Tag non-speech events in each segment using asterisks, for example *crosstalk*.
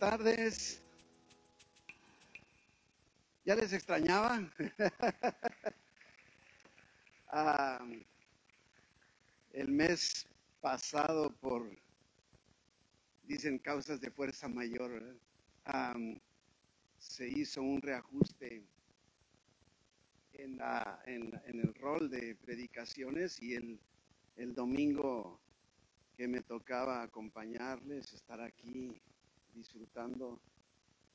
tardes. ¿Ya les extrañaba? *laughs* Ah, el mes pasado por, dicen, causas de fuerza mayor, ah, se hizo un reajuste en, la, en, en, el rol de predicaciones y el, el domingo que me tocaba acompañarles, estar aquí disfrutando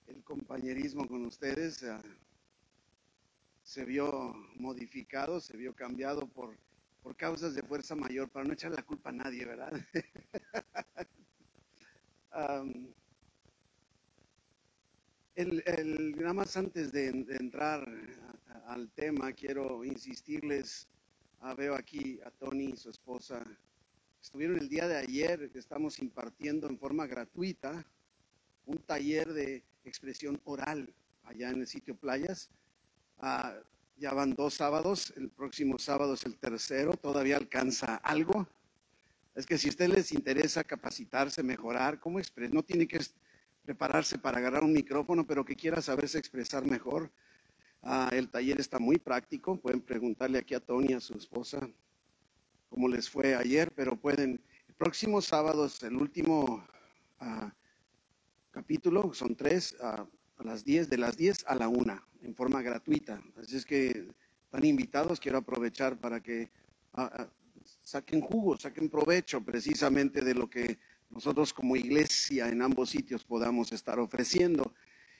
el compañerismo con ustedes uh, se vio modificado, se vio cambiado por, por causas de fuerza mayor, para no echar la culpa a nadie, ¿verdad? *laughs* el, nada más antes de, entrar al tema, quiero insistirles, uh, veo aquí a Tony y su esposa, estuvieron el día de ayer, que estamos impartiendo en forma gratuita un taller de expresión oral allá en el sitio Playas. Uh, ya van dos sábados, el próximo sábado es el tercero, todavía alcanza algo. Es que si a ustedes les interesa capacitarse, mejorar, ¿cómo expresar? No tiene que prepararse para agarrar un micrófono, pero que quiera saberse expresar mejor. Uh, el taller está muy práctico, pueden preguntarle aquí a Tony, a su esposa, cómo les fue ayer, pero pueden, el próximo sábado es el último uh, capítulo, son tres, a las 10, de las 10 a la 1, en forma gratuita. Así es que están invitados, quiero aprovechar para que uh, saquen jugo, saquen provecho precisamente de lo que nosotros como iglesia en ambos sitios podamos estar ofreciendo.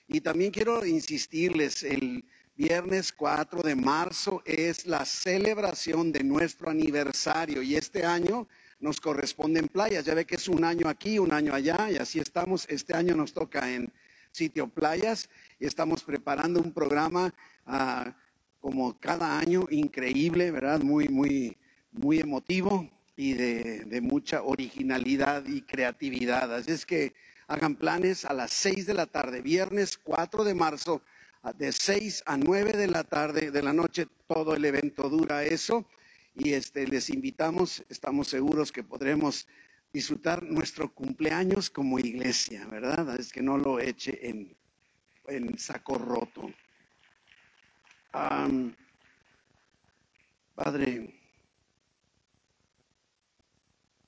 Y también quiero insistirles, el viernes 4 de marzo es la celebración de nuestro aniversario y este año nos corresponde en playas. Ya ve que es un año aquí, un año allá y así estamos. Este año nos toca en sitio playas y estamos preparando un programa uh, como cada año increíble, ¿verdad? Muy, muy, muy emotivo y de, mucha originalidad y creatividad. Así es que hagan planes a las 6 de la tarde, viernes 4 de marzo, de 6 a 9 de la tarde, de la noche, todo el evento dura eso y este, les invitamos, estamos seguros que podremos disfrutar nuestro cumpleaños como iglesia, ¿verdad? Es que no lo eche en, en saco roto. Padre,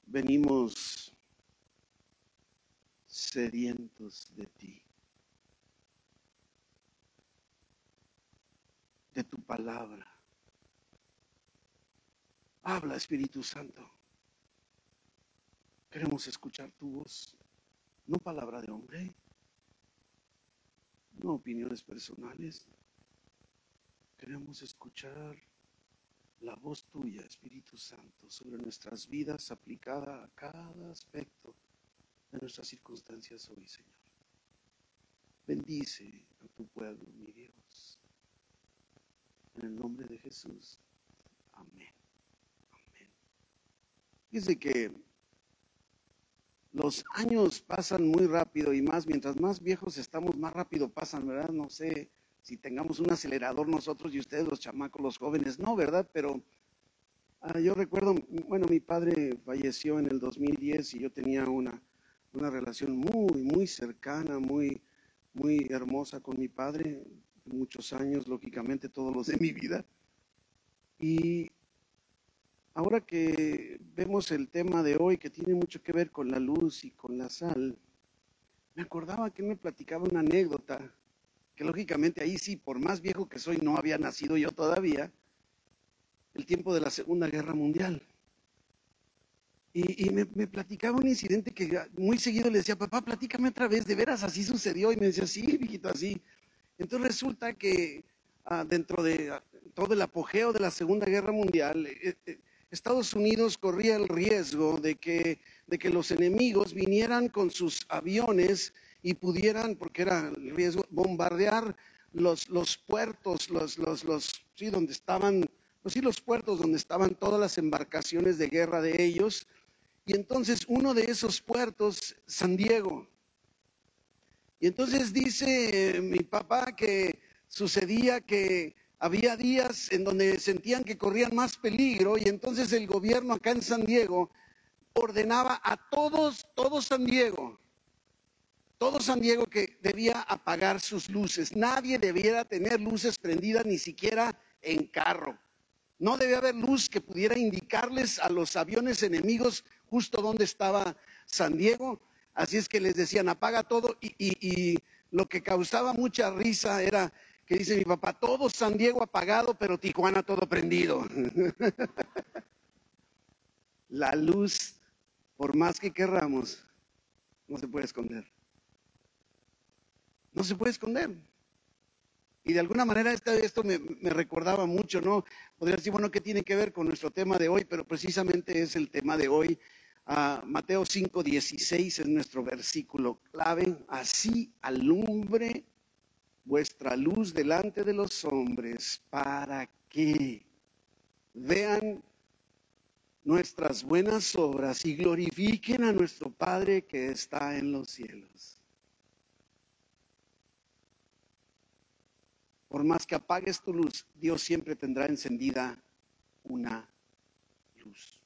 venimos sedientos de ti, de tu palabra Habla, Espíritu Santo. Queremos escuchar tu voz, no palabra de hombre, no opiniones personales. Queremos escuchar la voz tuya, Espíritu Santo, sobre nuestras vidas aplicada a cada aspecto de nuestras circunstancias hoy, Señor. Bendice a tu pueblo, mi Dios. En el nombre de Jesús. Amén. Dice que los años pasan muy rápido y más, mientras más viejos estamos, más rápido pasan, ¿verdad? No sé si tengamos un acelerador nosotros y ustedes los chamacos, los jóvenes, no, ¿verdad? Pero uh, yo recuerdo, bueno, mi padre falleció en el 2010 y yo tenía una, una relación muy, muy cercana, muy, muy hermosa con mi padre, muchos años, lógicamente, todos los de mi vida. Y Ahora que vemos el tema de hoy que tiene mucho que ver con la luz y con la sal, me acordaba que me platicaba una anécdota, que lógicamente ahí sí, por más viejo que soy, no había nacido yo todavía, el tiempo de la Segunda Guerra Mundial. Y, me, platicaba un incidente que muy seguido le decía, papá, platícame otra vez, de veras así sucedió. Y me decía, sí, viejito, así. Entonces resulta que ah, dentro de todo el apogeo de la Segunda Guerra Mundial, eh, eh, Estados Unidos corría el riesgo de que, de que los enemigos vinieran con sus aviones y pudieran, porque era el riesgo, bombardear los, los puertos, los, los, los, sí, donde estaban, pues sí, los puertos donde estaban todas las embarcaciones de guerra de ellos. Y entonces uno de esos puertos, San Diego. Y entonces dice mi papá que sucedía que había días en donde sentían que corrían más peligro y entonces el gobierno acá en San Diego ordenaba a todos, todo San Diego, todo San Diego que debía apagar sus luces. Nadie debiera tener luces prendidas ni siquiera en carro. No debía haber luz que pudiera indicarles a los aviones enemigos justo dónde estaba San Diego. Así es que les decían, apaga todo. Y, y lo que causaba mucha risa era que dice mi papá, todo San Diego apagado, pero Tijuana todo prendido. *laughs* La luz, por más que querramos, no se puede esconder. No se puede esconder. Y de alguna manera esto, me, recordaba mucho, ¿no? Podría decir, bueno, ¿qué tiene que ver con nuestro tema de hoy? Pero precisamente es el tema de hoy. Uh, Mateo 5, 16 es nuestro versículo clave. Así alumbre vuestra luz delante de los hombres para que vean nuestras buenas obras y glorifiquen a nuestro Padre que está en los cielos. Por más que apagues tu luz, Dios siempre tendrá encendida una luz.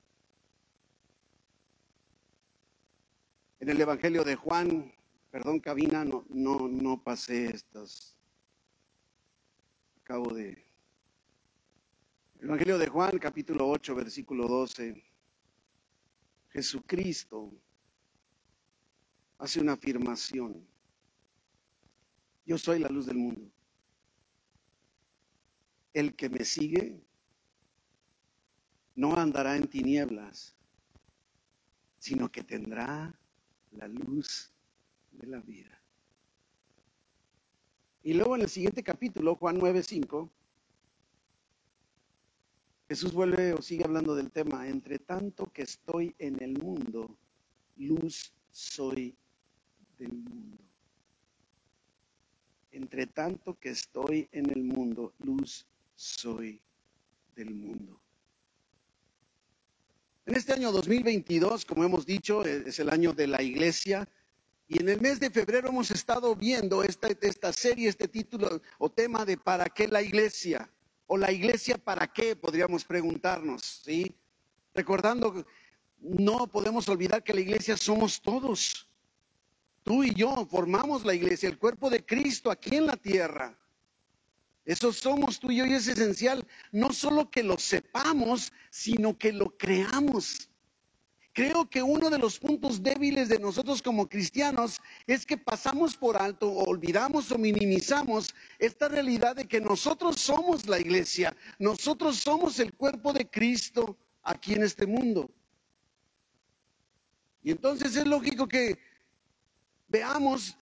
En el Evangelio de Juan, perdón cabina, no, no, no pasé estas. Acabo de Evangelio de Juan, capítulo 8, versículo 12. Jesucristo hace una afirmación. Yo soy la luz del mundo. El que me sigue no andará en tinieblas, sino que tendrá la luz de la vida. Y luego en el siguiente capítulo, Juan 9, 5, Jesús vuelve o sigue hablando del tema, entre tanto que estoy en el mundo, luz soy del mundo. Entre tanto que estoy en el mundo, luz soy del mundo. En este año 2022, como hemos dicho, es el año de la iglesia. Y en el mes de febrero hemos estado viendo esta, esta serie, este título o tema de ¿para qué la iglesia? ¿O la iglesia para qué? Podríamos preguntarnos, ¿sí? Recordando, no podemos olvidar que la iglesia somos todos. Tú y yo formamos la iglesia, el cuerpo de Cristo aquí en la tierra. Eso somos tú y yo y es esencial, no solo que lo sepamos, sino que lo creamos. Creo que uno de los puntos débiles de nosotros como cristianos es que pasamos por alto olvidamos o minimizamos esta realidad de que nosotros somos la iglesia, nosotros somos el cuerpo de Cristo aquí en este mundo. Y entonces es lógico que veamos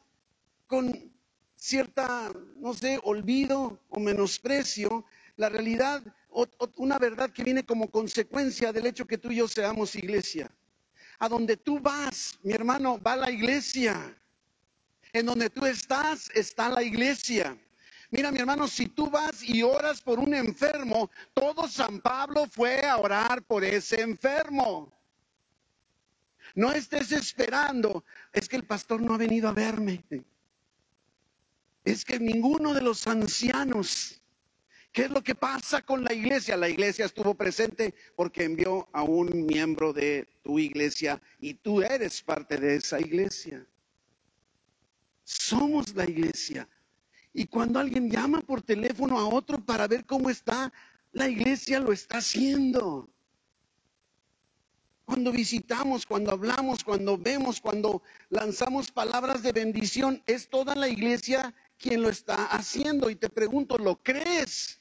con cierta, no sé, olvido o menosprecio la realidad, una verdad que viene como consecuencia del hecho que tú y yo seamos iglesia. A donde tú vas, mi hermano, va la iglesia. En donde tú estás, está la iglesia. Mira, mi hermano, si tú vas y oras por un enfermo, todo San Pablo fue a orar por ese enfermo. No estés esperando, es que el pastor no ha venido a verme. Es que ninguno de los ancianos ¿Qué es lo que pasa con la iglesia? La iglesia estuvo presente porque envió a un miembro de tu iglesia y tú eres parte de esa iglesia. Somos la iglesia. Y cuando alguien llama por teléfono a otro para ver cómo está, la iglesia lo está haciendo. Cuando visitamos, cuando hablamos, cuando vemos, cuando lanzamos palabras de bendición, es toda la iglesia quien lo está haciendo. Y te pregunto, ¿lo crees?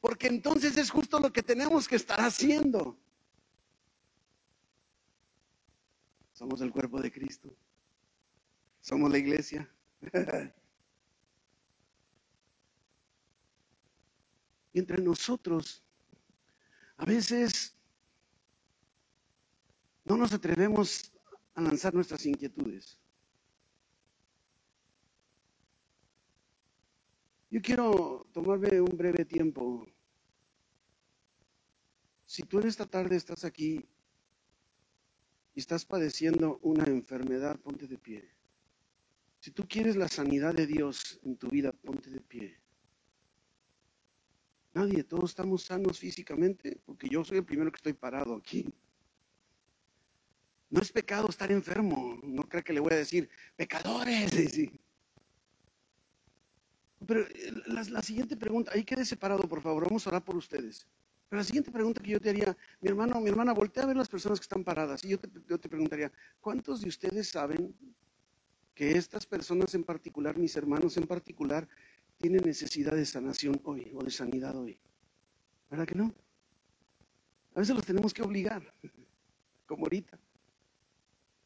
Porque entonces es justo lo que tenemos que estar haciendo. Somos el cuerpo de Cristo. Somos la iglesia. *laughs* y entre nosotros, a veces no nos atrevemos a lanzar nuestras inquietudes. Yo quiero tomarme un breve tiempo. Si tú en esta tarde estás aquí y estás padeciendo una enfermedad, ponte de pie. Si tú quieres la sanidad de Dios en tu vida, ponte de pie. Nadie, todos estamos sanos físicamente, porque yo soy el primero que estoy parado aquí. No es pecado estar enfermo. No creo que le voy a decir, pecadores. *laughs* Pero eh, la, la, siguiente pregunta, ahí quede separado, por favor, vamos a orar por ustedes. Pero la siguiente pregunta que yo te haría, mi hermano, mi hermana, voltea a ver las personas que están paradas y yo te, preguntaría, ¿cuántos de ustedes saben que estas personas en particular, mis hermanos en particular, tienen necesidad de sanación hoy o de sanidad hoy? ¿Verdad que no? A veces los tenemos que obligar, *laughs* como ahorita.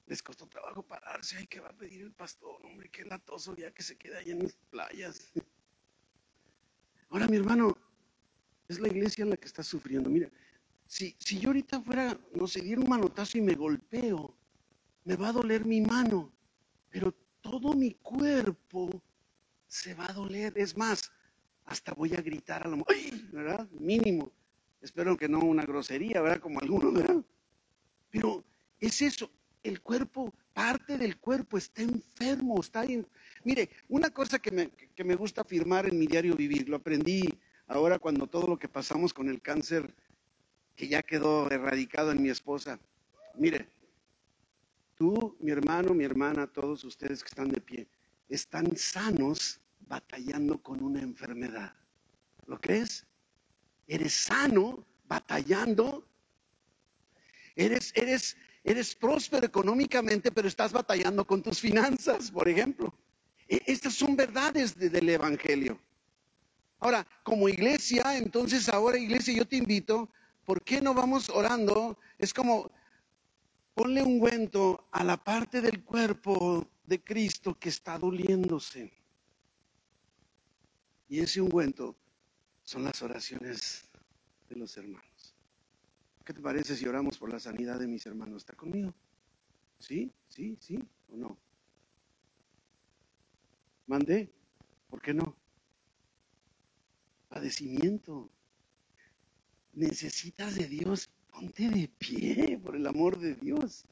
Les costó trabajo pararse, ay, ¿qué va a pedir el pastor? Hombre, qué latoso ya que se queda allá en las playas. *laughs* Ahora, mi hermano, es la iglesia la que está sufriendo. Mira, si, si yo ahorita fuera, no sé, diera un manotazo y me golpeo, me va a doler mi mano, pero todo mi cuerpo se va a doler. Es más, hasta voy a gritar a la ¡ay! ¿verdad? Mínimo. Espero que no una grosería, ¿verdad? Como algunos, ¿verdad? Pero es eso, el cuerpo, parte del cuerpo está enfermo, está en... Mire, una cosa que me, que me gusta afirmar en mi diario vivir, lo aprendí ahora cuando todo lo que pasamos con el cáncer, que ya quedó erradicado en mi esposa. Mire, tú, mi hermano, mi hermana, todos ustedes que están de pie, están sanos batallando con una enfermedad. ¿Lo crees? Eres sano batallando. Eres, eres, Eres próspero económicamente, pero estás batallando con tus finanzas, por ejemplo. E, estas son verdades del Evangelio. Ahora, como iglesia, entonces ahora iglesia, yo te invito, ¿por qué no vamos orando? Es como, ponle un ungüento a la parte del cuerpo de Cristo que está doliéndose. Y ese ungüento son las oraciones de los hermanos. ¿Qué te parece si oramos por la sanidad de mis hermanos? ¿Está conmigo? ¿Sí? ¿Sí? ¿Sí? ¿O no? ¿Mandé? ¿Por qué no? Padecimiento. Necesitas de Dios. Ponte de pie, por el amor de Dios.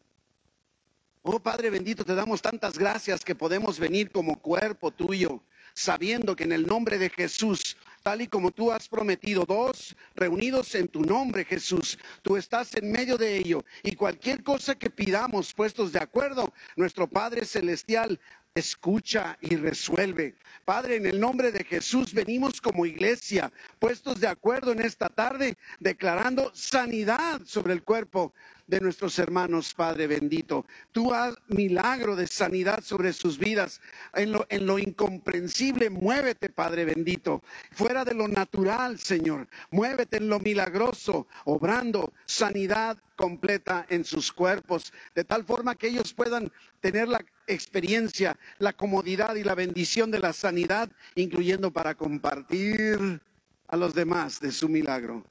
Oh Padre bendito, te damos tantas gracias que podemos venir como cuerpo tuyo, sabiendo que en el nombre de Jesús tal y como tú has prometido, dos reunidos en tu nombre, Jesús. Tú estás en medio de ello y cualquier cosa que pidamos puestos de acuerdo, nuestro Padre Celestial escucha y resuelve. Padre, en el nombre de Jesús venimos como iglesia, puestos de acuerdo en esta tarde, declarando sanidad sobre el cuerpo de nuestros hermanos, Padre bendito. Tú haz milagro de sanidad sobre sus vidas. En lo, en lo incomprensible, muévete, Padre bendito. Fuera de lo natural, Señor. Muévete en lo milagroso, obrando sanidad completa en sus cuerpos, de tal forma que ellos puedan tener la experiencia, la comodidad y la bendición de la sanidad, incluyendo para compartir a los demás de su milagro.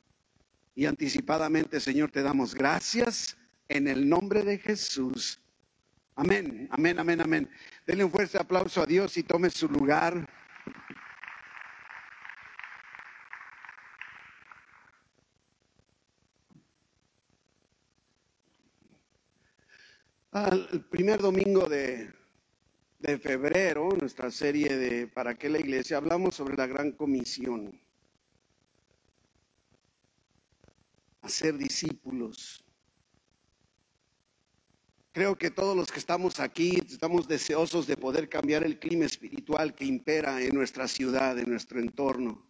Y anticipadamente, Señor, te damos gracias en el nombre de Jesús. Amén, amén, amén, amén. Denle un fuerte aplauso a Dios y tome su lugar. Al primer domingo de, de febrero, nuestra serie de ¿Para qué la iglesia? Hablamos sobre la gran comisión. Hacer discípulos. Creo que todos los que estamos aquí estamos deseosos de poder cambiar el clima espiritual que impera en nuestra ciudad, en nuestro entorno.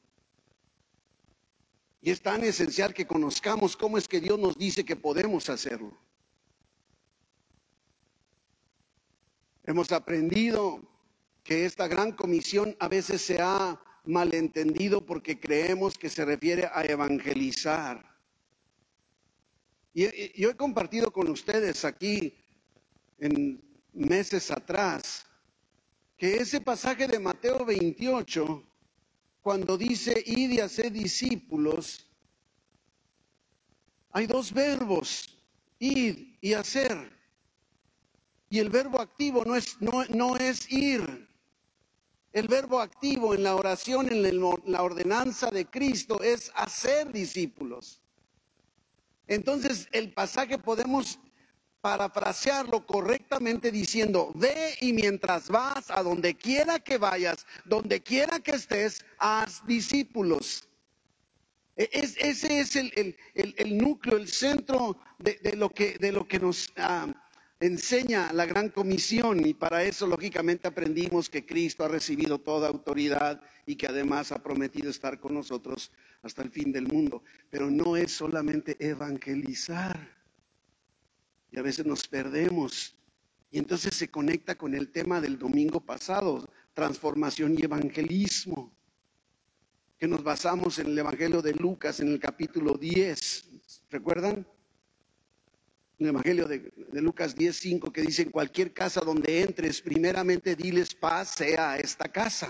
Y es tan esencial que conozcamos cómo es que Dios nos dice que podemos hacerlo. Hemos aprendido que esta gran comisión a veces se ha malentendido porque creemos que se refiere a evangelizar. Y, yo he compartido con ustedes aquí en meses atrás que ese pasaje de Mateo 28, cuando dice id y hacer discípulos, hay dos verbos, id y hacer. Y el verbo activo no es, no, no es ir. El verbo activo en la oración, en la ordenanza de Cristo, es hacer discípulos. Entonces el pasaje podemos parafrasearlo correctamente diciendo, ve y mientras vas a donde quiera que vayas, donde quiera que estés, haz discípulos. E, ese es el, núcleo, el centro de, lo que, de lo que nos, ah, enseña la gran comisión y para eso lógicamente aprendimos que Cristo ha recibido toda autoridad y que además ha prometido estar con nosotros hasta el fin del mundo. Pero no es solamente evangelizar. Y a veces nos perdemos. Y entonces se conecta con el tema del domingo pasado, transformación y evangelismo, que nos basamos en el Evangelio de Lucas en el capítulo 10. ¿Recuerdan? El Evangelio de, Lucas 10:5 que dice, en cualquier casa donde entres, primeramente diles paz sea esta casa.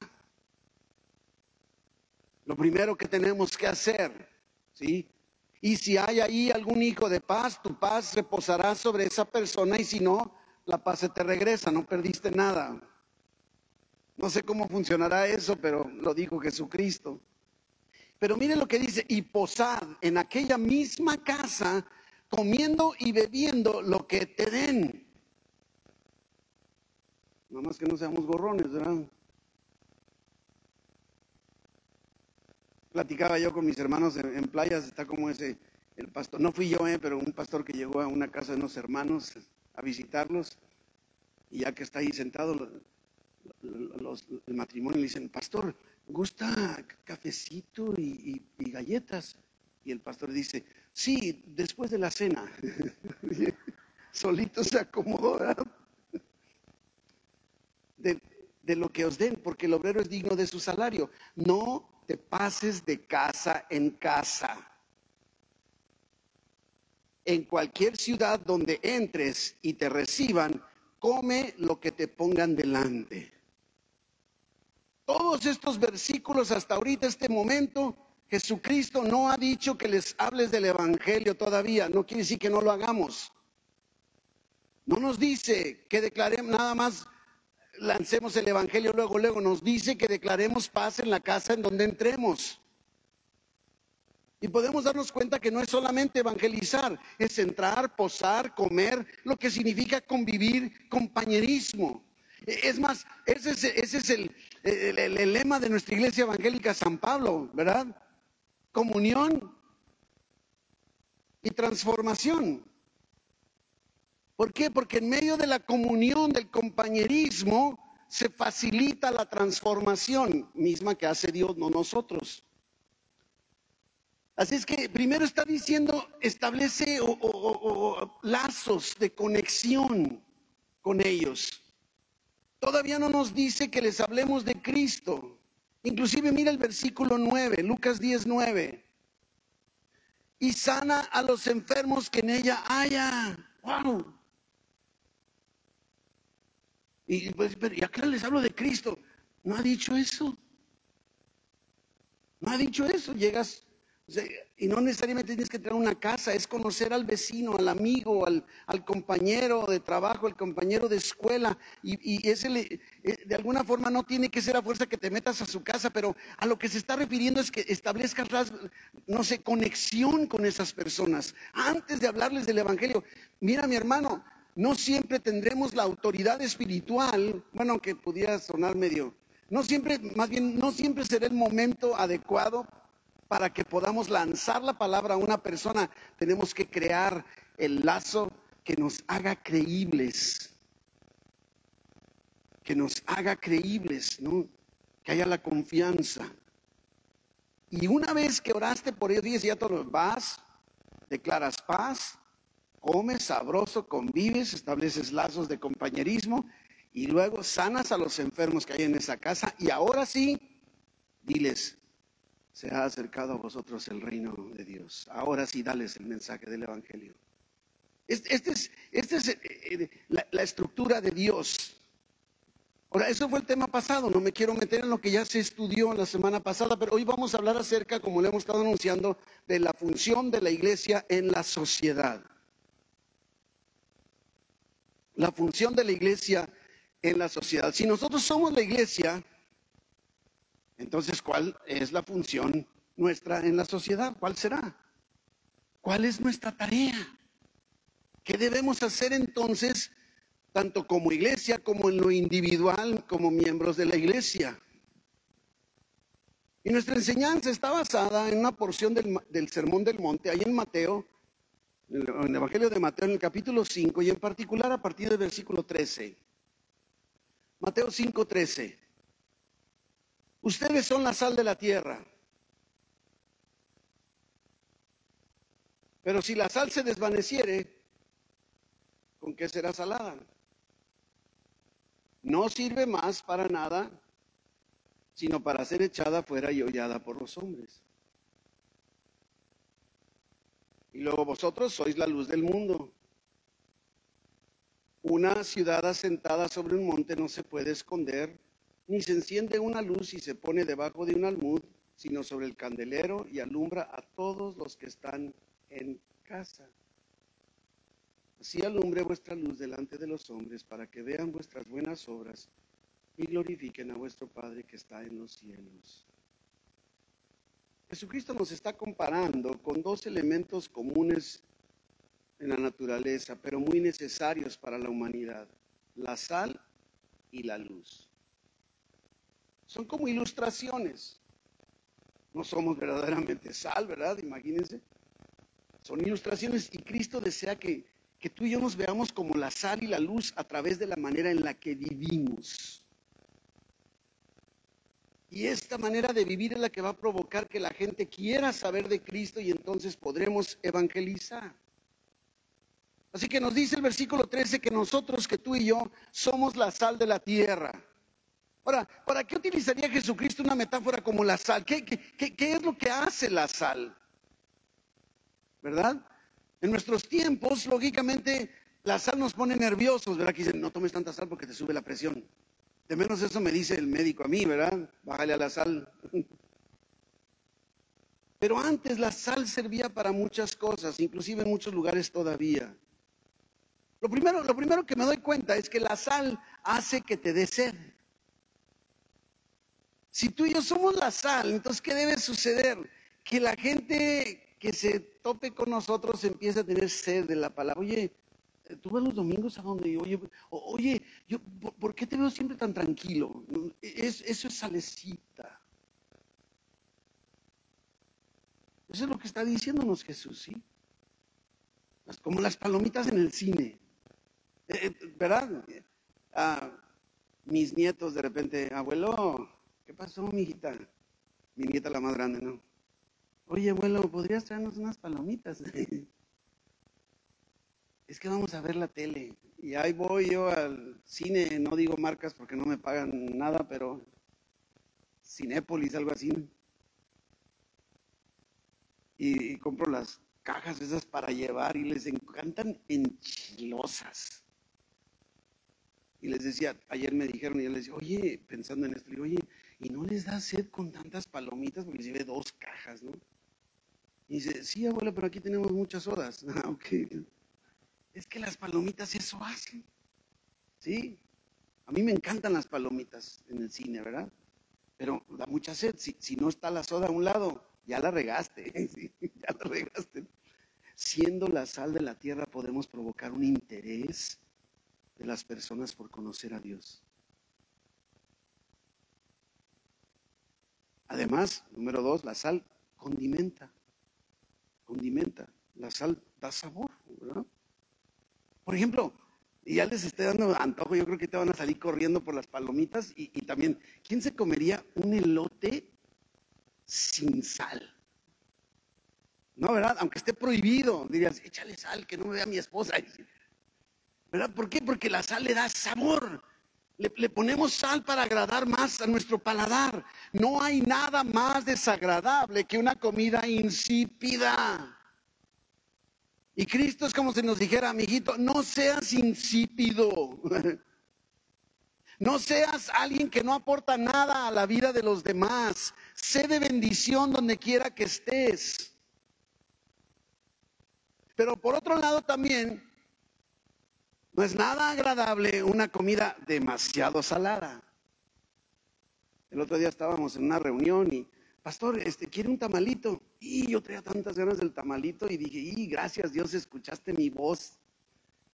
Lo primero que tenemos que hacer, ¿sí? Y si hay ahí algún hijo de paz, tu paz reposará sobre esa persona y si no, la paz se te regresa, no perdiste nada. No sé cómo funcionará eso, pero lo dijo Jesucristo. Pero mire lo que dice, y posad en aquella misma casa comiendo y bebiendo lo que te den. Nada más que no seamos gorrones, ¿verdad? Platicaba yo con mis hermanos en, playas, está como ese, el pastor, no fui yo, eh, pero un pastor que llegó a una casa de unos hermanos a visitarlos, y ya que está ahí sentado, el matrimonio le dicen, pastor, ¿gusta cafecito y galletas? Y el pastor dice, Sí, después de la cena. *laughs* Solito se acomodó. De, de lo que os den, porque el obrero es digno de su salario. No te pases de casa en casa. En cualquier ciudad donde entres y te reciban, come lo que te pongan delante. Todos estos versículos hasta ahorita, este momento, Jesucristo no ha dicho que les hables del Evangelio todavía, no quiere decir que no lo hagamos. No nos dice que declaremos, nada más lancemos el Evangelio luego, luego, nos dice que declaremos paz en la casa en donde entremos. Y podemos darnos cuenta que no es solamente evangelizar, es entrar, posar, comer, lo que significa convivir, compañerismo. Es más, ese es, el, el lema de nuestra iglesia evangélica San Pablo, ¿verdad? Comunión y transformación. ¿Por qué? Porque en medio de la comunión, del compañerismo, se facilita la transformación misma que hace Dios, no nosotros. Así es que primero está diciendo, establece lazos de conexión con ellos. Todavía no nos dice que les hablemos de Cristo. Inclusive mira el versículo 9, Lucas 10, 9. Y sana a los enfermos que en ella haya. ¡Wow! Y, pues, ¿y acá les hablo de Cristo? ¿No ha dicho eso? ¿No ha dicho eso? Llegas y no necesariamente tienes que tener una casa, es conocer al vecino, al amigo, al, compañero de trabajo, al compañero de escuela. Y, ese eh, de alguna forma no tiene que ser a fuerza que te metas a su casa, pero a lo que se está refiriendo es que establezcas, no sé, conexión con esas personas. Antes de hablarles del Evangelio, mira mi hermano, no siempre tendremos la autoridad espiritual, bueno, aunque pudiera sonar medio, no siempre, más bien, no siempre será el momento adecuado para que podamos lanzar la palabra a una persona, tenemos que crear el lazo que nos haga creíbles, que nos haga creíbles, ¿no? Que haya la confianza. Y una vez que oraste por ellos, dices, ya todos vas, declaras paz, comes sabroso, convives, estableces lazos de compañerismo y luego sanas a los enfermos que hay en esa casa y ahora sí, diles, se ha acercado a vosotros el reino de Dios. Ahora sí, dales el mensaje del Evangelio. Esta es, este es eh, eh, la, estructura de Dios. Ahora, eso fue el tema pasado, no me quiero meter en lo que ya se estudió la semana pasada, pero hoy vamos a hablar acerca, como le hemos estado anunciando, de la función de la iglesia en la sociedad. La función de la iglesia en la sociedad. Si nosotros somos la iglesia, entonces, ¿cuál es la función nuestra en la sociedad? ¿Cuál será? ¿Cuál es nuestra tarea? ¿Qué debemos hacer entonces, tanto como iglesia como en lo individual, como miembros de la iglesia? Y nuestra enseñanza está basada en una porción del, Sermón del Monte, ahí en Mateo, en el Evangelio de Mateo en el capítulo 5 y en particular a partir del versículo 13. Mateo 5, 13. Ustedes son la sal de la tierra. Pero si la sal se desvaneciere, ¿con qué será salada? No sirve más para nada, sino para ser echada fuera y hollada por los hombres. Y luego vosotros sois la luz del mundo. Una ciudad asentada sobre un monte no se puede esconder, ni se enciende una luz y se pone debajo de un almud, sino sobre el candelero y alumbra a todos los que están en casa. Así alumbre vuestra luz delante de los hombres para que vean vuestras buenas obras y glorifiquen a vuestro Padre que está en los cielos. Jesucristo nos está comparando con dos elementos comunes en la naturaleza, pero muy necesarios para la humanidad, la sal y la luz. Son como ilustraciones. No somos verdaderamente sal, ¿verdad? Imagínense. Son ilustraciones y Cristo desea que, que tú y yo nos veamos como la sal y la luz a través de la manera en la que vivimos. Y esta manera de vivir es la que va a provocar que la gente quiera saber de Cristo y entonces podremos evangelizar. Así que nos dice el versículo 13 que nosotros, que tú y yo, somos la sal de la tierra. Ahora, ¿para qué utilizaría Jesucristo una metáfora como la sal? ¿Qué, es lo que hace la sal? ¿verdad? En nuestros tiempos, lógicamente, la sal nos pone nerviosos, ¿verdad? Que dicen, no tomes tanta sal porque te sube la presión. De menos eso me dice el médico a mí, ¿verdad? Bájale a la sal. *laughs* Pero antes la sal servía para muchas cosas, inclusive en muchos lugares todavía. Lo primero, lo primero que me doy cuenta es que la sal hace que te dé sed. Si tú y yo somos la sal, entonces ¿qué debe suceder? Que la gente que se tope con nosotros empieza a tener sed de la palabra. Oye, tú vas los domingos a donde, oye, oye, yo, ¿por, qué te veo siempre tan tranquilo? Es, eso es salecita. Eso es lo que está diciéndonos Jesús, ¿sí? Como las palomitas en el cine. Eh, eh, ¿Verdad? Ah, mis nietos de repente, abuelo, ¿qué pasó, mi hijita? Mi nieta la más grande, ¿no? Oye, abuelo, ¿podrías traernos unas palomitas? *laughs* es que vamos a ver la tele. Y ahí voy yo al cine, no digo marcas porque no me pagan nada, pero Cinépolis, algo así. Y, compro las cajas esas para llevar y les encantan enchilosas. Y les decía, ayer me dijeron y yo les decía, oye, pensando en esto, digo, oye, ¿y no les da sed con tantas palomitas? Porque si ve dos cajas, ¿no? Y dice, sí, abuela, pero aquí tenemos muchas horas. *laughs* Ah, es que las palomitas eso hacen. ¿Sí? A mí me encantan las palomitas en el cine, ¿verdad? Pero da mucha sed. Si, no está la soda a un lado, ya la regaste. *laughs* Ya la regaste. Siendo la sal de la tierra podemos provocar un interés de las personas por conocer a Dios. Además, número dos, la sal condimenta condimenta, la sal da sabor, ¿verdad? Por ejemplo, y ya les estoy dando antojo, yo creo que te van a salir corriendo por las palomitas y, también, ¿quién se comería un elote sin sal? No, ¿verdad? Aunque esté prohibido, dirías, échale sal, que no me vea mi esposa. *laughs* ¿Verdad? ¿Por qué? Porque la sal le da sabor. Le, ponemos sal para agradar más a nuestro paladar. No hay nada más desagradable que una comida insípida. Y Cristo es como si nos dijera, amiguito, no seas insípido. *laughs* No seas alguien que no aporta nada a la vida de los demás. Sé de bendición donde quiera que estés. Pero por otro lado también, no es nada agradable una comida demasiado salada. El otro día estábamos en una reunión y, pastor, este, ¿quiere un tamalito? Y yo traía tantas ganas del tamalito y dije, y gracias Dios, escuchaste mi voz.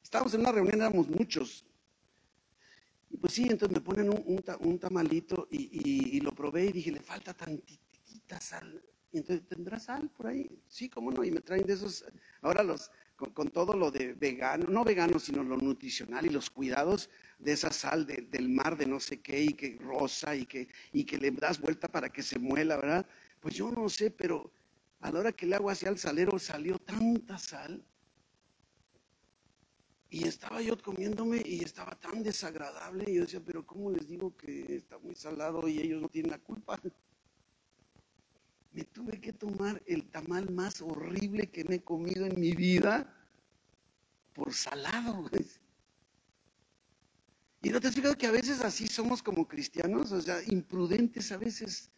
Estábamos en una reunión, éramos muchos. Y pues sí, entonces me ponen un, tamalito y, y, lo probé y dije, le falta tantitita sal. Y entonces, ¿tendrá sal por ahí? Sí, cómo no. Y me traen de esos, ahora los, con, todo lo de vegano, no vegano, sino lo nutricional y los cuidados de esa sal del mar de no sé qué y que rosa y que, y que le das vuelta para que se muela, ¿verdad? Pues yo no sé, pero a la hora que le hago hacia el salero salió tanta sal. Y estaba yo comiéndome y estaba tan desagradable. Y yo decía, pero ¿cómo les digo que está muy salado y ellos no tienen la culpa? Me tuve que tomar el tamal más horrible que me he comido en mi vida por salado. Y no te has fijado que a veces así somos como cristianos, o sea, imprudentes a veces.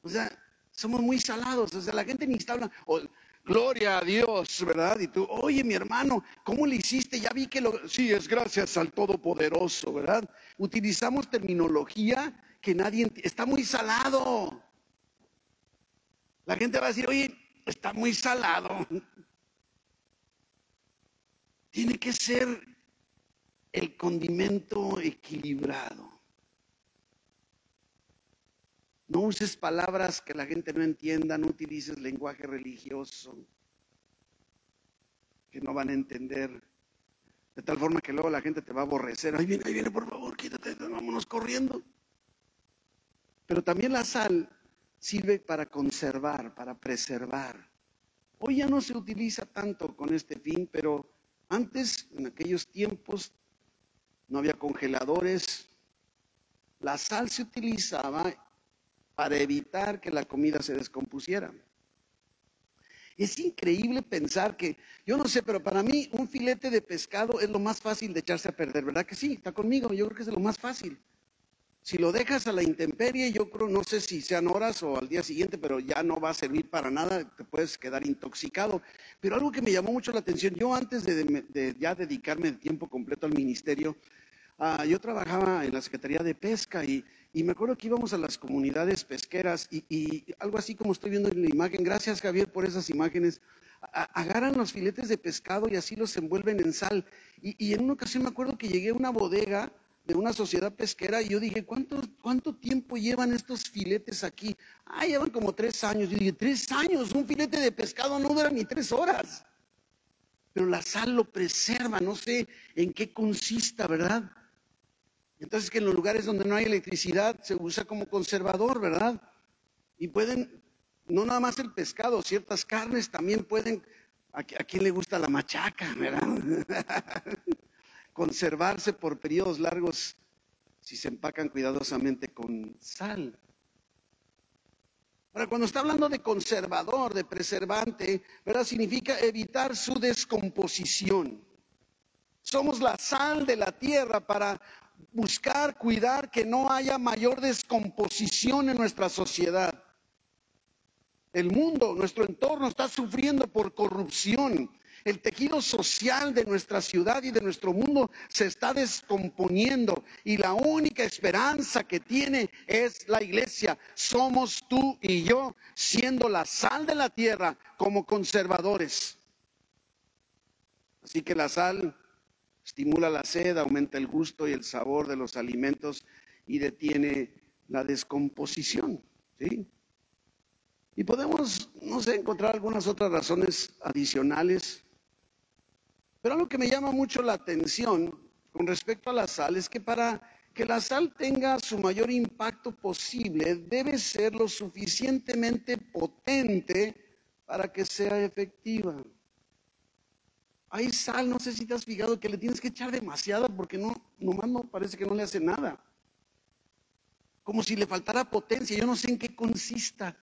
O sea, somos muy salados, o sea, la gente ni está hablando, gloria a Dios, ¿verdad? Y tú, oye, mi hermano, ¿cómo le hiciste? Ya vi que lo, sí, es gracias al Todopoderoso, ¿verdad? Utilizamos terminología que nadie, está muy salado. La gente va a decir, oye, está muy salado. *laughs* Tiene que ser el condimento equilibrado. No uses palabras que la gente no entienda, no utilices lenguaje religioso que no van a entender. De tal forma que luego la gente te va a aborrecer. Ahí viene, ahí viene, por favor, quítate, vámonos corriendo. Pero también la sal sirve para conservar, para preservar. Hoy ya no se utiliza tanto con este fin, pero antes, en aquellos tiempos, no había congeladores. La sal se utilizaba para evitar que la comida se descompusiera. Es increíble pensar que, yo no sé, pero para mí un filete de pescado es lo más fácil de echarse a perder, ¿verdad que sí? Está conmigo, yo creo que es lo más fácil. Si lo dejas a la intemperie, yo creo, no sé si sean horas o al día siguiente, pero ya no va a servir para nada, te puedes quedar intoxicado. Pero algo que me llamó mucho la atención, yo antes de, ya dedicarme de tiempo completo al ministerio, ah, yo trabajaba en la Secretaría de Pesca y, me acuerdo que íbamos a las comunidades pesqueras y, algo así como estoy viendo en la imagen, gracias Javier por esas imágenes, agarran los filetes de pescado y así los envuelven en sal. Y en una ocasión me acuerdo que llegué a una bodega de una sociedad pesquera y yo dije, ¿cuánto, ¿cuánto tiempo llevan estos filetes aquí? Ah, llevan como tres años. Yo dije, tres años, un filete de pescado no dura ni tres horas. Pero la sal lo preserva, no sé en qué consista, ¿verdad? Entonces que en los lugares donde no hay electricidad se usa como conservador, ¿verdad? Y pueden, no nada más el pescado, ciertas carnes también pueden, a, a quién le gusta la machaca, ¿verdad? *laughs* conservarse por periodos largos si se empacan cuidadosamente con sal. Ahora, cuando está hablando de conservador, de preservante, ¿verdad? Significa evitar su descomposición. Somos la sal de la tierra para buscar, cuidar que no haya mayor descomposición en nuestra sociedad. El mundo, nuestro entorno está sufriendo por corrupción, el tejido social de nuestra ciudad y de nuestro mundo se está descomponiendo y la única esperanza que tiene es la iglesia. Somos tú y yo siendo la sal de la tierra como conservadores. Así que la sal estimula la sed, aumenta el gusto y el sabor de los alimentos y detiene la descomposición. ¿sí? Y podemos, no sé, encontrar algunas otras razones adicionales pero algo que me llama mucho la atención con respecto a la sal es que para que la sal tenga su mayor impacto posible, debe ser lo suficientemente potente para que sea efectiva. Hay sal, no sé si te has fijado que le tienes que echar demasiada porque no, nomás no parece que no le hace nada. Como si le faltara potencia. Yo no sé en qué consista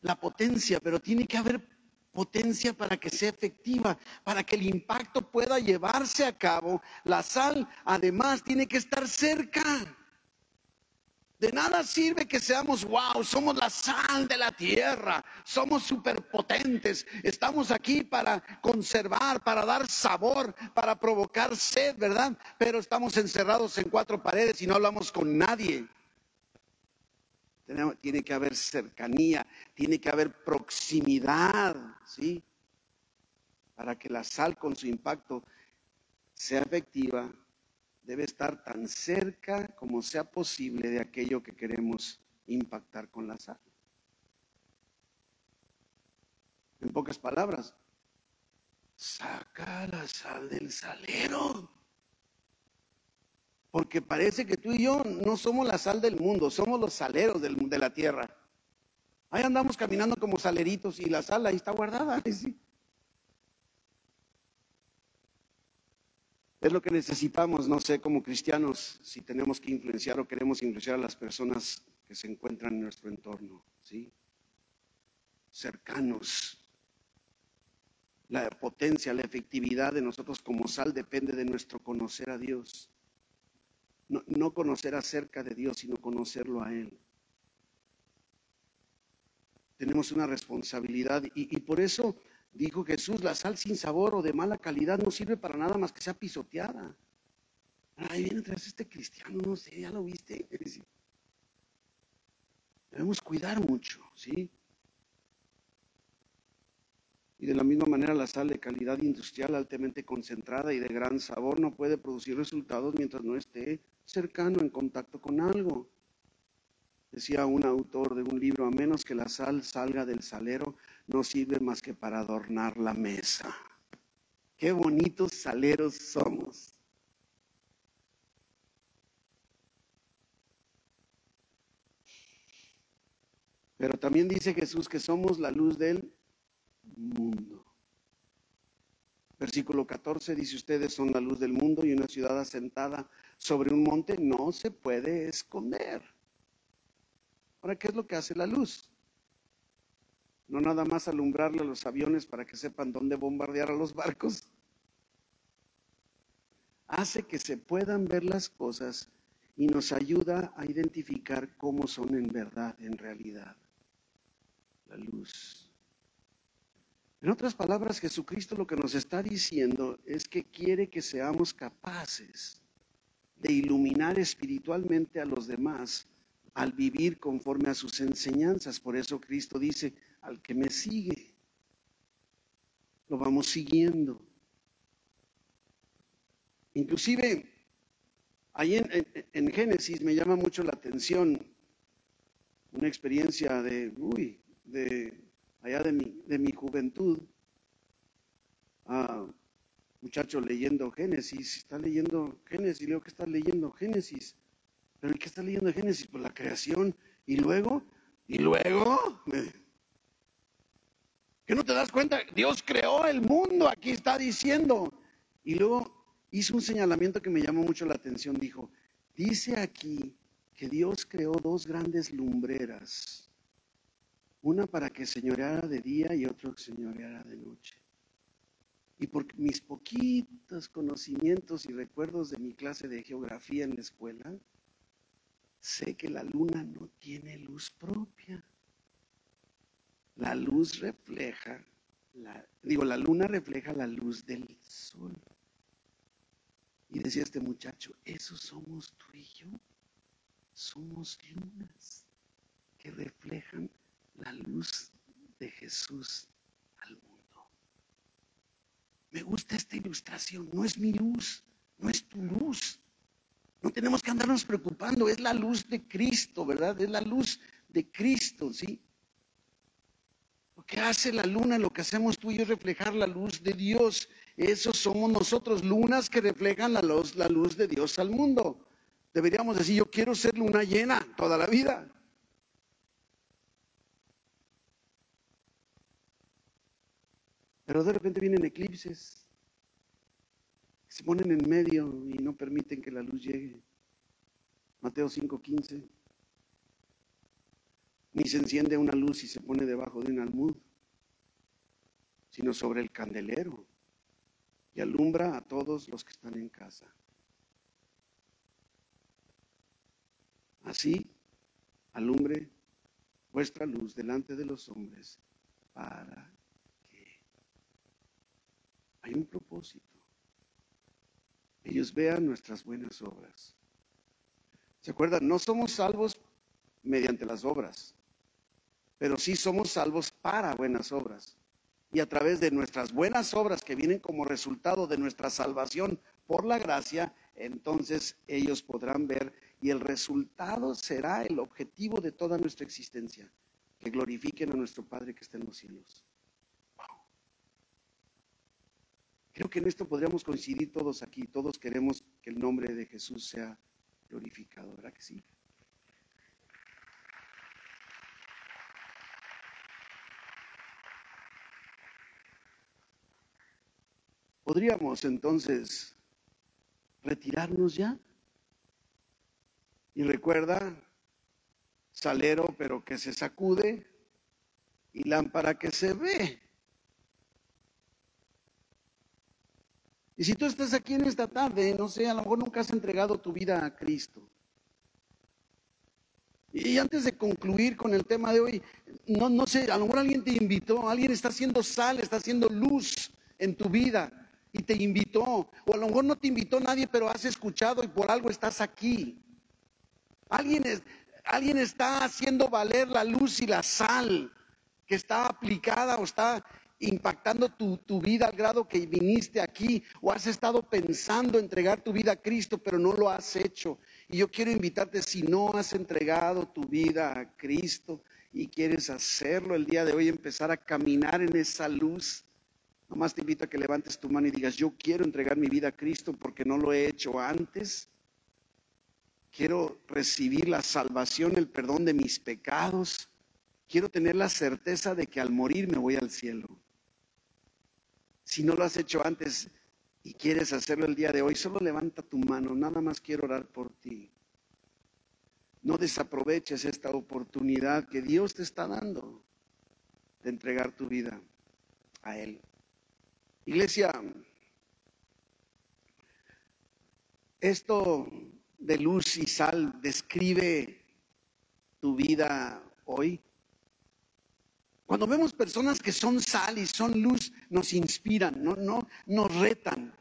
la potencia, pero tiene que haber potencia para que sea efectiva, para que el impacto pueda llevarse a cabo. La sal además tiene que estar cerca. De nada sirve que seamos, wow, somos la sal de la tierra, somos superpotentes, estamos aquí para conservar, para dar sabor, para provocar sed, ¿verdad? Pero estamos encerrados en cuatro paredes y no hablamos con nadie tiene que haber cercanía, tiene que haber proximidad, ¿sí? Para que la sal con su impacto sea efectiva, debe estar tan cerca como sea posible de aquello que queremos impactar con la sal. En pocas palabras, saca la sal del salero. Porque parece que tú y yo no somos la sal del mundo, somos los saleros de la tierra. Ahí andamos caminando como saleritos y la sal ahí está guardada. *laughs* Es lo que necesitamos, no sé, como cristianos, si tenemos que influenciar o queremos influenciar a las personas que se encuentran en nuestro entorno, ¿sí? Cercanos. La potencia, la efectividad de nosotros como sal depende de nuestro conocer a Dios. No, conocer acerca de Dios, sino conocerlo a Él. Tenemos una responsabilidad y, y por eso Dijo Jesús, la sal sin sabor o de mala calidad no sirve para nada más que sea pisoteada. Ahí viene atrás este cristiano, no sé, ya lo viste. *laughs* Debemos cuidar mucho, ¿sí? Y de la misma manera la sal de calidad industrial altamente concentrada y de gran sabor no puede producir resultados mientras no esté cercano en contacto con algo. Decía un autor de un libro, a menos que la sal salga del salero, no sirve más que para adornar la mesa. Qué bonitos saleros somos. Pero también dice Jesús que somos la luz del mundo. Versículo 14 dice, ustedes son la luz del mundo y una ciudad asentada sobre un monte no se puede esconder. Ahora, ¿qué es lo que hace la luz? No nada más alumbrarle a los aviones para que sepan dónde bombardear a los barcos. Hace que se puedan ver las cosas y nos ayuda a identificar cómo son en verdad, en realidad. La luz. En otras palabras, Jesucristo lo que nos está diciendo es que quiere que seamos capaces de iluminar espiritualmente a los demás al vivir conforme a sus enseñanzas. Por eso Cristo dice, al que me sigue, lo vamos siguiendo. Inclusive, ahí en, Génesis me llama mucho la atención una experiencia de, uy, de allá de mi, de mi juventud. Ah, muchacho leyendo Génesis, está leyendo Génesis, leo que está leyendo Génesis. Pero ¿qué está leyendo Génesis? Pues la creación. Y luego, y luego, ¿qué no te das cuenta? Dios creó el mundo, aquí está diciendo. Y luego hizo un señalamiento que me llamó mucho la atención. Dijo, dice aquí que Dios creó dos grandes lumbreras. Una para que señoreara de día y otra que señoreara de noche. Y por mis poquitos conocimientos y recuerdos de mi clase de geografía en la escuela, sé que la luna no tiene luz propia. La luz refleja, digo, la luna refleja la luz del sol. Y decía este muchacho, eso somos tú y yo. Somos lunas que reflejan la luz de Jesús al mundo. Me gusta esta ilustración, no es mi luz, no es tu luz, no tenemos que andarnos preocupando, es la luz de Cristo, ¿verdad? Es la luz de Cristo, ¿sí? Lo que hace la luna, lo que hacemos tú y yo es reflejar la luz de Dios. Eso somos nosotros, lunas que reflejan la luz, la luz de Dios al mundo. Deberíamos decir, yo quiero ser luna llena toda la vida. Pero de repente vienen eclipses se ponen en medio y no permiten que la luz llegue. Mateo 5:15. Ni se enciende una luz y se pone debajo de un almud, sino sobre el candelero y alumbra a todos los que están en casa. Así alumbre vuestra luz delante de los hombres para propósito ellos vean nuestras buenas obras. ¿Se acuerdan? No somos salvos mediante las obras, pero sí somos salvos para buenas obras. Y a través de nuestras buenas obras que vienen como resultado de nuestra salvación por la gracia, entonces ellos podrán ver y el resultado será el objetivo de toda nuestra existencia, que glorifiquen a nuestro Padre que está en los cielos. Creo que en esto podríamos coincidir todos aquí. Todos queremos que el nombre de Jesús sea glorificado, ¿verdad que sí? Podríamos entonces retirarnos ya. Y recuerda, salero pero que se sacude y lámpara que se ve. Y si tú estás aquí en esta tarde, no sé, a lo mejor nunca has entregado tu vida a Cristo. Y antes de concluir con el tema de hoy, no, no sé, a lo mejor alguien te invitó, alguien está haciendo sal, está haciendo luz en tu vida y te invitó, o a lo mejor no te invitó nadie, pero has escuchado y por algo estás aquí. Alguien, alguien está haciendo valer la luz y la sal que está aplicada o está impactando tu, vida al grado que viniste aquí o has estado pensando entregar tu vida a Cristo, pero no lo has hecho. Y yo quiero invitarte, si no has entregado tu vida a Cristo y quieres hacerlo el día de hoy, empezar a caminar en esa luz, Nomás te invito a que levantes tu mano y digas, yo quiero entregar mi vida a Cristo porque no lo he hecho antes. Quiero recibir la salvación, el perdón de mis pecados. Quiero tener la certeza de que al morir me voy al cielo. Si no lo has hecho antes y quieres hacerlo el día de hoy, solo levanta tu mano. Nada más quiero orar por ti. No desaproveches esta oportunidad que Dios te está dando de entregar tu vida a Él. Iglesia, esto de luz y sal describe tu vida hoy. Cuando vemos personas que son sal y son luz, nos inspiran, no, no, nos retan.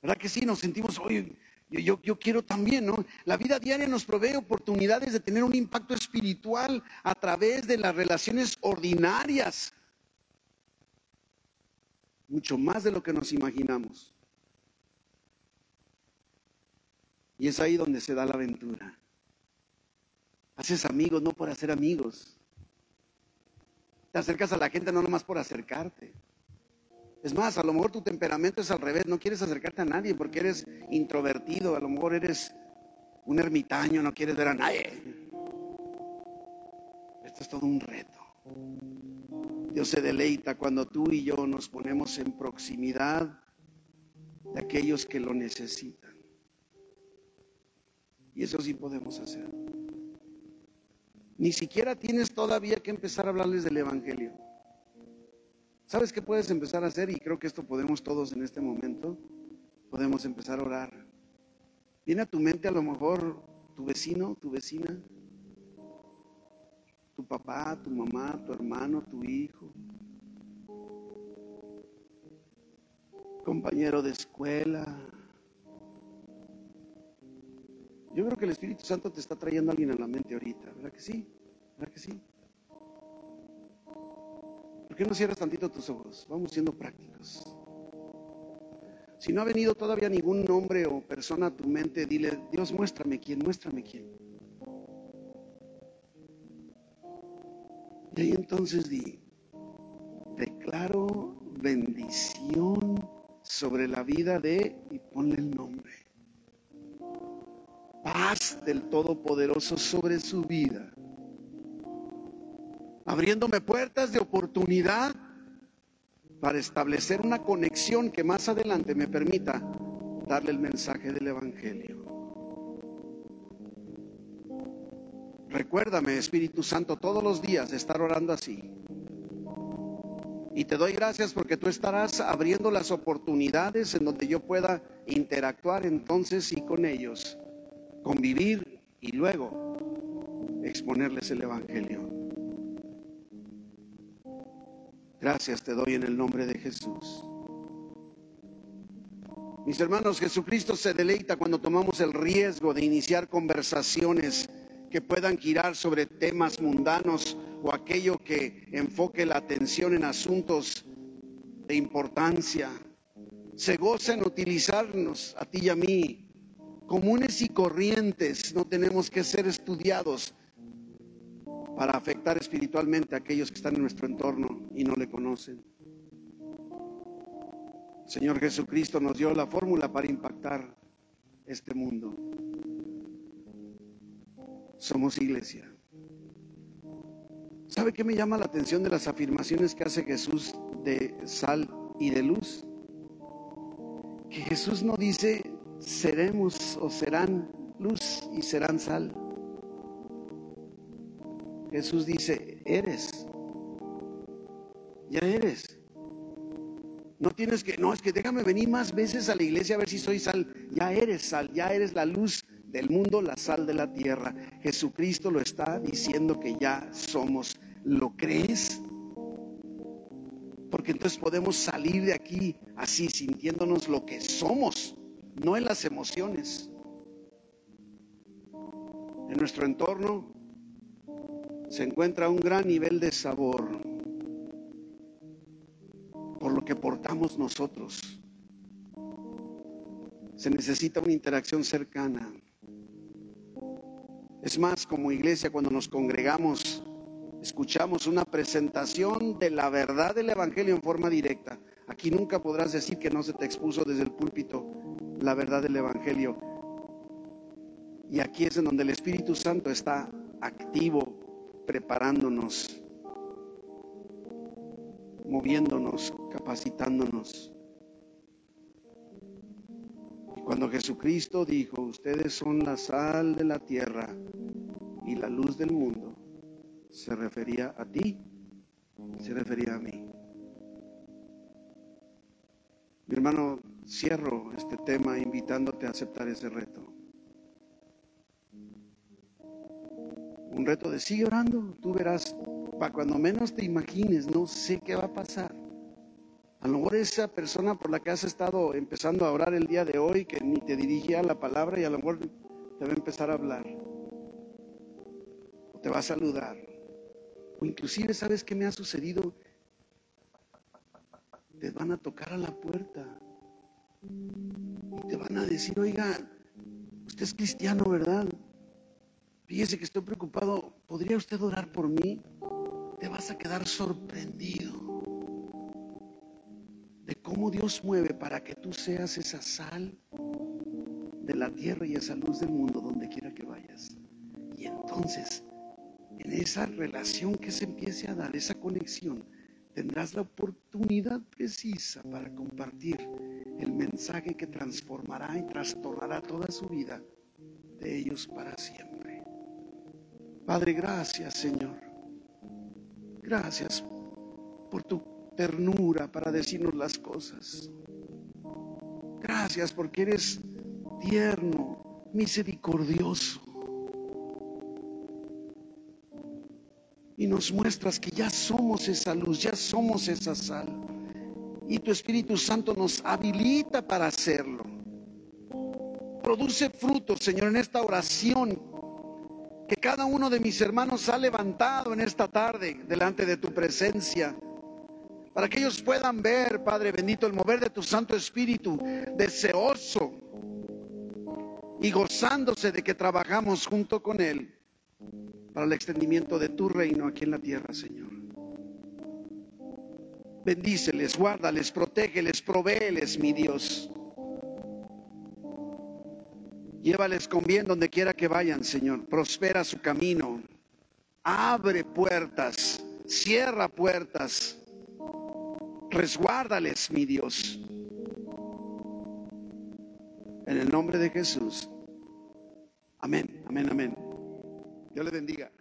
¿Verdad que sí? Nos sentimos, oye, yo, yo, yo, quiero también, ¿no? La vida diaria nos provee oportunidades de tener un impacto espiritual a través de las relaciones ordinarias mucho más de lo que nos imaginamos. Y es ahí donde se da la aventura. Haces amigos no por hacer amigos. Te acercas a la gente no nomás por acercarte. Es más, a lo mejor tu temperamento es al revés, no quieres acercarte a nadie porque eres introvertido, a lo mejor eres un ermitaño, no quieres ver a nadie. Esto es todo un reto. Dios se deleita cuando tú y yo nos ponemos en proximidad de aquellos que lo necesitan. Y eso sí podemos hacer. Ni siquiera tienes todavía que empezar a hablarles del Evangelio. ¿Sabes qué puedes empezar a hacer? Y creo que esto podemos todos en este momento. Podemos empezar a orar. Viene a tu mente a lo mejor tu vecino, tu vecina, tu papá, tu mamá, tu hermano, tu hijo, compañero de escuela. Yo creo que el Espíritu Santo te está trayendo a alguien a la mente ahorita, ¿verdad que sí? ¿Verdad que sí? ¿Por qué no cierras tantito tus ojos? Vamos siendo prácticos. Si no ha venido todavía ningún nombre o persona a tu mente, dile, Dios, muéstrame quién, muéstrame quién. Y ahí entonces di, declaro bendición sobre la vida de, y ponle el nombre, del Todopoderoso sobre su vida, abriéndome puertas de oportunidad para establecer una conexión que más adelante me permita darle el mensaje del Evangelio. Recuérdame, Espíritu Santo, todos los días de estar orando así. Y te doy gracias porque tú estarás abriendo las oportunidades en donde yo pueda interactuar entonces y con ellos, convivir y luego exponerles el Evangelio. Gracias te doy en el nombre de Jesús. Mis hermanos, Jesucristo se deleita cuando tomamos el riesgo de iniciar conversaciones que puedan girar sobre temas mundanos o aquello que enfoque la atención en asuntos de importancia. Se goza en utilizarnos a ti y a mí comunes y corrientes. No tenemos que ser estudiados para afectar espiritualmente a aquellos que están en nuestro entorno y no le conocen. Señor Jesucristo nos dio la fórmula para impactar este mundo. Somos iglesia. ¿Sabe qué me llama la atención de las afirmaciones que hace Jesús de sal y de luz? Que Jesús no dice seremos o serán luz y serán sal. Jesús dice, eres. Ya eres. No tienes que, no, es que déjame venir más veces a la iglesia a ver si soy sal. Ya eres sal, ya eres la luz del mundo, la sal de la tierra. Jesucristo lo está diciendo que ya somos. ¿Lo crees? Porque entonces podemos salir de aquí así, sintiéndonos lo que somos, no en las emociones. En nuestro entorno se encuentra un gran nivel de sabor por lo que portamos nosotros. Se necesita una interacción cercana. Es más, como iglesia, cuando nos congregamos, escuchamos una presentación de la verdad del Evangelio en forma directa. Aquí nunca podrás decir que no se te expuso desde el púlpito la verdad del Evangelio. Y aquí es en donde el Espíritu Santo está activo, preparándonos, moviéndonos, capacitándonos. Cuando Jesucristo dijo, ustedes son la sal de la tierra y la luz del mundo, se refería a ti, se refería a mí. Mi hermano, cierro este tema invitándote a aceptar ese reto. Un reto de sigue orando, tú verás, para cuando menos te imagines, no sé qué va a pasar. A lo mejor esa persona por la que has estado empezando a orar el día de hoy, que ni te dirigía la palabra y a lo mejor te va a empezar a hablar. O te va a saludar. O inclusive, ¿sabes qué me ha sucedido? Te van a tocar a la puerta. Y te van a decir, oiga, usted es cristiano, ¿verdad? Fíjese que estoy preocupado. ¿Podría usted orar por mí? Te vas a quedar sorprendido de cómo Dios mueve para que tú seas esa sal de la tierra y esa luz del mundo donde quiera que vayas. Y entonces, en esa relación que se empiece a dar, esa conexión, tendrás la oportunidad precisa para compartir el mensaje que transformará y trastornará toda su vida de ellos para siempre. Padre, gracias Señor. Gracias por tu ternura para decirnos las cosas. Gracias porque eres tierno, misericordioso. Y nos muestras que ya somos esa luz, ya somos esa sal. Y tu Espíritu Santo nos habilita para hacerlo. Produce frutos, Señor, en esta oración que cada uno de mis hermanos ha levantado en esta tarde delante de tu presencia para que ellos puedan ver, Padre bendito, el mover de tu Santo Espíritu, deseoso y gozándose de que trabajamos junto con Él para el extendimiento de tu reino aquí en la tierra, Señor. Bendíceles, guárdales, protégeles, provéeles, mi Dios. Llévales con bien donde quiera que vayan, Señor. Prospera su camino. Abre puertas, cierra puertas Resguárdales, mi Dios. En el nombre de Jesús. Amén, amén, amén. Dios le bendiga.